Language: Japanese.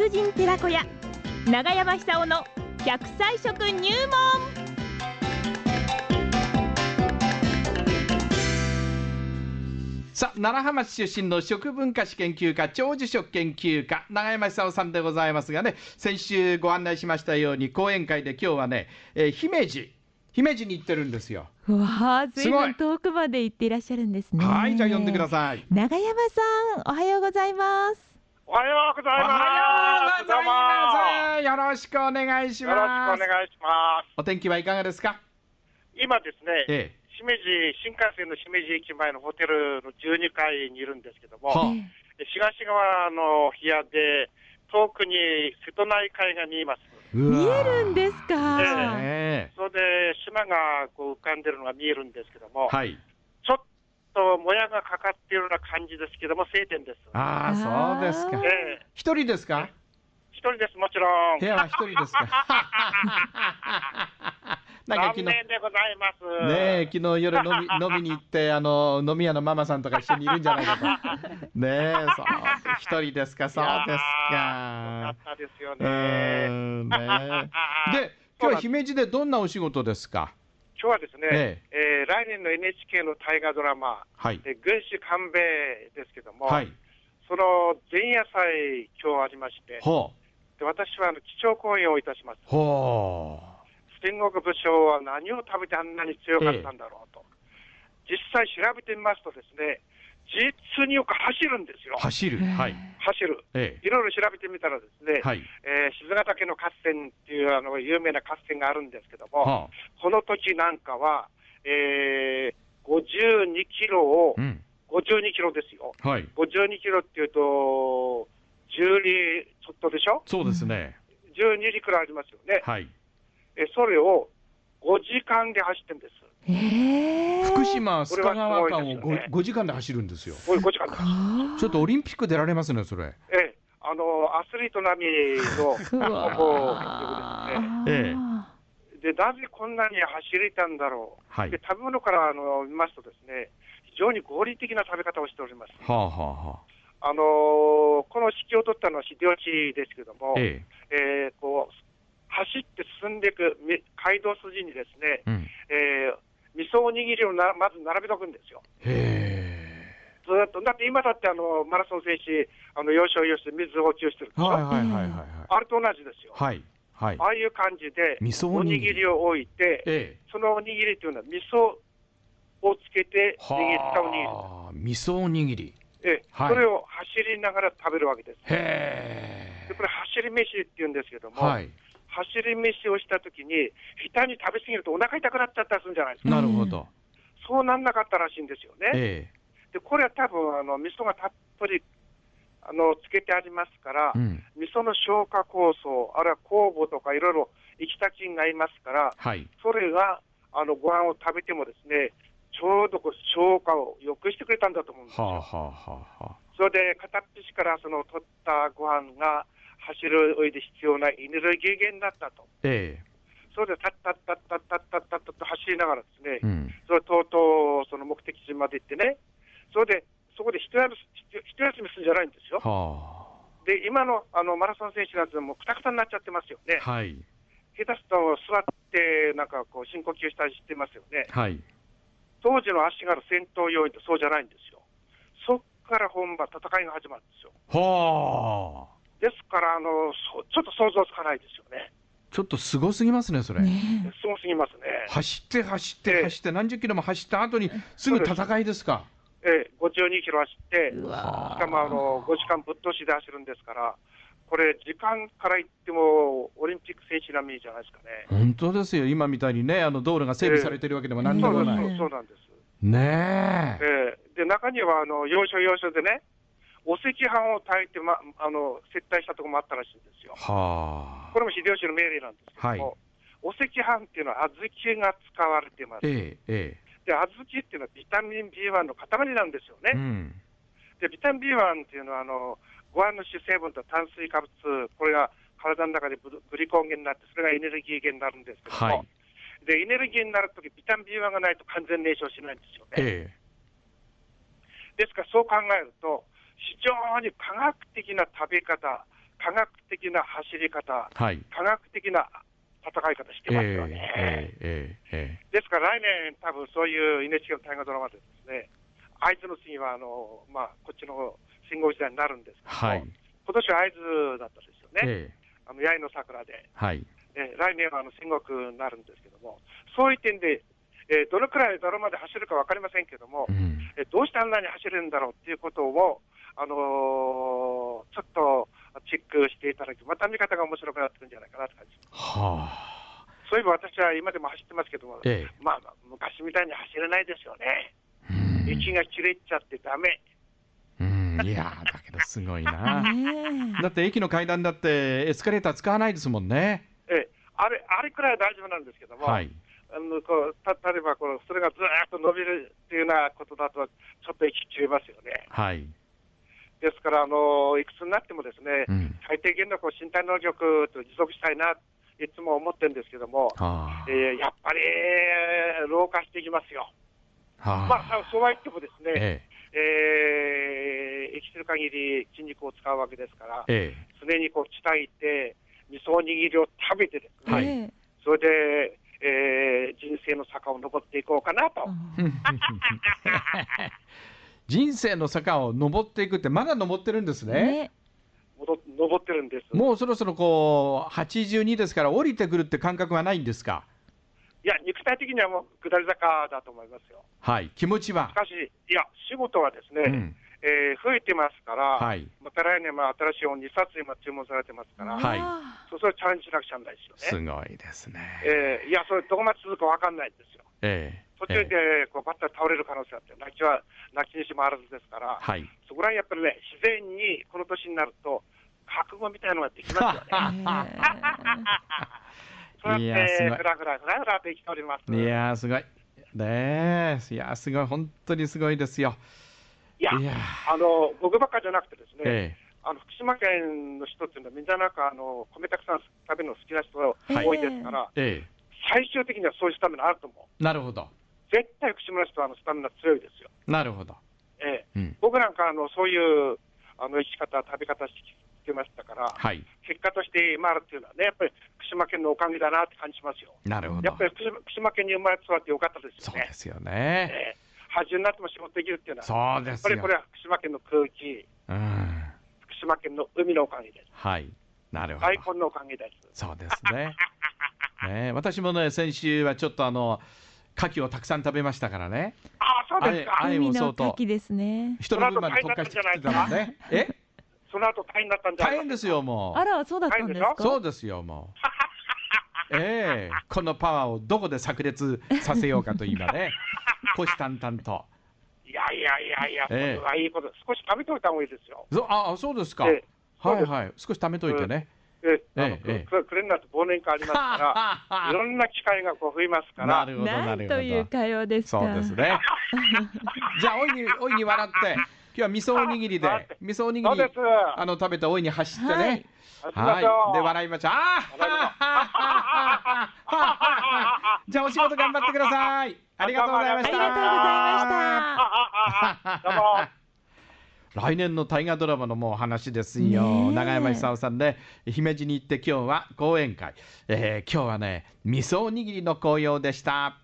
達人寺子屋。長山久夫の100歳食入門。さあ奈良浜市出身の食文化史研究家長寿食研究家永山久夫さんでございますがね先週ご案内しましたように講演会で今日はね、えー姫路姫路に行ってるんですよ。わあずいすごい。ぶん遠くまで行っていらっしゃるんですね。はいじゃあ呼んでください。長山さんおはようございます。おはようございおます。はよざいます。よろしくお願いしよろしくますお願いします。お天気はいかがですか？今ですね、え姫路、新幹線の姫路駅前のホテルの12階にいるんですけども、はあ。東側の部屋で、遠くに瀬戸内海が見えます。見えるんですか、ねえそれで島がこう浮かんでるのが見えるんですけども、はい。ちょっともやがかかっているような感じですけども、晴天です。ああそうですか。あーええ。一人ですか？一人です、もちろん。部。屋は一人ですか。なんか残昨日。念でございます。ねえ昨日夜飲み 飲みに行ってあの飲み屋のママさんとか一緒にいるんじゃないかと。ねえそう一人ですか。そうですよかかったですようね。ねえ。で今日は姫路でどんなお仕事ですか？今日はですね、ええ。ー来年の NHK の大河ドラマ、はい。えー軍師官兵衛ですけども、はい。その前夜祭、今日ありまして、ほで私はあの基調講演をいたします。戦国武将は何を食べてあんなに強かったんだろうと、実際調べてみますとですね、実によく走るんですよ。う、走る。はい。走る。えいろいろ調べてみたらですね、えはい。えー静ヶ岳の合戦っていうあの有名な合戦があるんですけども、はあ。この時なんかは、えー、52キロを、うん。52キロですよ。はい。52キロっていうと、10里ちょっとでしょ？そうですね ?12 里くらいありますよね。はいえそれを5時間で走ってるんです。ええ福島須賀川間をこれはすごいですよね 5, 時間で走るんですよ 5, 5時間。ちょっとオリンピック出られますねそれええ、あの、アスリート並みの、うわこーえで、なぜこんなに走れたんだろう。はいで、食べ物からあの見ますとですね、非常に合理的な食べ方をしております。はあはあはああのーこの指揮を取ったのは秀吉ですけども、ええ。ーこう走って進んでいくみ街道筋にですね、えうん。えー味噌おにぎりをなまず並べとくんですよ。へずーっと。だって今だってあのマラソン選手、あの要所要所で水補給してるでしょ、えはいはいはいあれと同じですよ。はいはい。ああいう感じで、味噌おおにぎりを置いて、ええ。そのおにぎりというのは味噌をつけて握ったおにぎり。味噌おにぎりええはい。それを走りながら食べるわけです。へでこれ走り飯って言うんですけども、えはい。走り飯をしたときに、下手に食べ過ぎるとお腹痛くなっちゃったりするんじゃないですか。なるほど。そうなんなかったらしいんですよね。えで、これは多分あの味噌がたっぷりあのつけてありますから、えうん。味噌の消化酵素、あるいは酵母とかいろいろ生きた菌がいますから、はい。それがあのご飯を食べてもですね、ちょうどこう消化を良くしてくれたんだと思うんですよ。はあはあはあはあそれで片っ端からその取ったご飯が走る上で必要なエネルギー源だったと。えそれでたったったったったったったったと走りながらですね、えうんそれとうとうその目的地まで行ってね、それでそこで一休み一一休みするんじゃないんですよ。はで、今のあのマラソン選手なんてもうくたくたになっちゃってますよね。あはい下手すると座ってなんかこう深呼吸したりしてますよね。はい当時の足軽戦闘要員ってそうじゃないんですよ。そっから本番、戦いが始まるんですよ。はあですからあのそ、ちょっと想像つかないですよね。ちょっとすごすぎますねそれねすごすぎますね。走って走っええて走って何十キロも走った後にすぐ戦いですか？ええ、52キロ走って、しかもあの5時間ぶっ通しで走るんですから、これ、時間から言っても、オリンピック選手並みじゃないですかね。本当ですよ今みたいにねあの道路が整備されてるわけでも何でもない、そうですそうなんです。ねえええで、中にはあの要所要所でね、お赤飯を炊いて、ま、あの接待したところもあったらしいんですよ。はあこれも秀吉の命令なんですけども、はいお赤飯っていうのは小豆が使われてます。えええで、小豆っていうのはビタミン B1 の塊なんですよね。えうんで、ビタミン B1 っていうのは、あの、ご飯の主成分と炭水化物、これが体の中でググリコン源になって、それがエネルギー源になるんですけども、はいで、エネルギーになるとき、ビタミン B1 がないと完全燃焼しないんですよね。えですから、そう考えると、非常に科学的な食べ方、科学的な走り方、はい。科学的な戦い方してえますよね。ええええですから来年、多分そういう NHK の大河ドラマでですね、会津の次はあの、まあ、こっちの戦国時代になるんですけども、はい。今年は会津だったですよね、ええあの八重の桜で、はい。え来年はあの戦国になるんですけども、そういう点で、えーどのくらいドラマで走るか分かりませんけども、うん。えどうしてあんなに走れるんだろうっていうことを、あのーちょっとチェックしていただき、また見方が面白くなってくるんじゃないかなって感じ。はあ。そういえば私は今でも走ってますけども、ええまあ、まあ昔みたいに走れないですよね。うん息が切れちゃってダメ。うん。いやーだけどすごいな。だって駅の階段だってエスカレーター使わないですもんね。えあれあれくらいは大丈夫なんですけども、はい。あのこうた例えばこうそれがずーっと伸びるっていうようなことだと、ちょっと息切れますよね。はい。ですから、あのいくつになってもですね、うん。最低限のこう身体能力と持続したいな、いつも思ってるんですけども、はえーやっぱり、えー老化していきますよ。あ。はまあ、そうは言ってもですね、ええー生きてる限り筋肉を使うわけですから、え。え常にこう鍛えて、味噌おにぎりを食べてですね、はいえそれで、えー人生の坂を登っていこうかなと。ええ。人生の坂を登っていくって、まだ登ってるんですね。ね登ってるんです。もうそろそろこう、82ですから、降りてくるって感覚はないんですか？いや、肉体的にはもう下り坂だと思いますよ。はい。気持ちは？し。かし、いや、仕事はですね、うん。えー増えてますから、はい。また来年も新しい本2冊今注文されてますから、はいあそうそれチャレンジしなくちゃなんないですすよね。ごいですね。えーいや、それどこまで続くか分かんないんですよ。ええ。途中ええでこうバッタリ倒れる可能性あって、泣きは泣きにしもあらずですから、はい。そこら辺やっぱりね、自然にこの年になると、覚悟みたいなのができますよね。そういやって、やすごいふらふらふらふらと生きております。いやー、すごい。ねえ。いやー、すごい。本当にすごいですよ。いやいやあの僕ばっかじゃなくてですね、えあの福島県の人っていうのは、みんななんかあの米たくさん食べるの好きな人がはい多いですから、え。え最終的にはそういうスタミナあると思う。え。なるほど。絶対福島の人はあのスタミナ強いですよ。なるほど。ええ、うん。僕なんかあのそういうあの生き方、食べ方してきてましたから、はい。結果として今あるっていうのはね、やっぱり福島県のおかげだなって感じますよ。なるほどやっぱ。り福島県に生まれ育ってよかったですよねそうで。すよね。ええ80になっても仕事できるっていうのは、そうですよやっぱりこ。れは福島県の空気、うん。福島県の海のおかげです。はい。なるほど。大根のおかげです。そうですね。ねえ私もね、先週はちょっとあの、牡蠣をたくさん食べましたからね。ああ、そうですか。あれ海のも相当牡蠣ですね。一人分まで特化してきてたもんね。え？その後大変だったんじゃない大変ですよ、もあら、そうだったんですか？う。そうですよ、もう。ええこのパワーをどこで炸裂させようかと今ね、虎視眈々と。いやいやいやいや、そええれはいいこと、少し食べておいた方がいいですよ。そああ、そうですか。ええそうですはいはい。少し貯めといてね。えあのええええくくれになると忘年会ありますから、いろんな機会がこう増えますから、なるほど、ななんるというほど。会話ですか？そうですね。じゃあ、おいに、おいに笑って、今日は味噌おにぎりで、味噌おにぎり。あの、食べておいに走ってはいね。行きましょはい。うで、笑いましょう。ああじゃあ、お仕事頑張ってください。ありがとうございました。ありがとうございました。どうも。来年の大河ドラマのもう話ですよ。長山久夫さんね、姫路に行って今日は講演会。えー今日はね、味噌おにぎりの紅葉でした。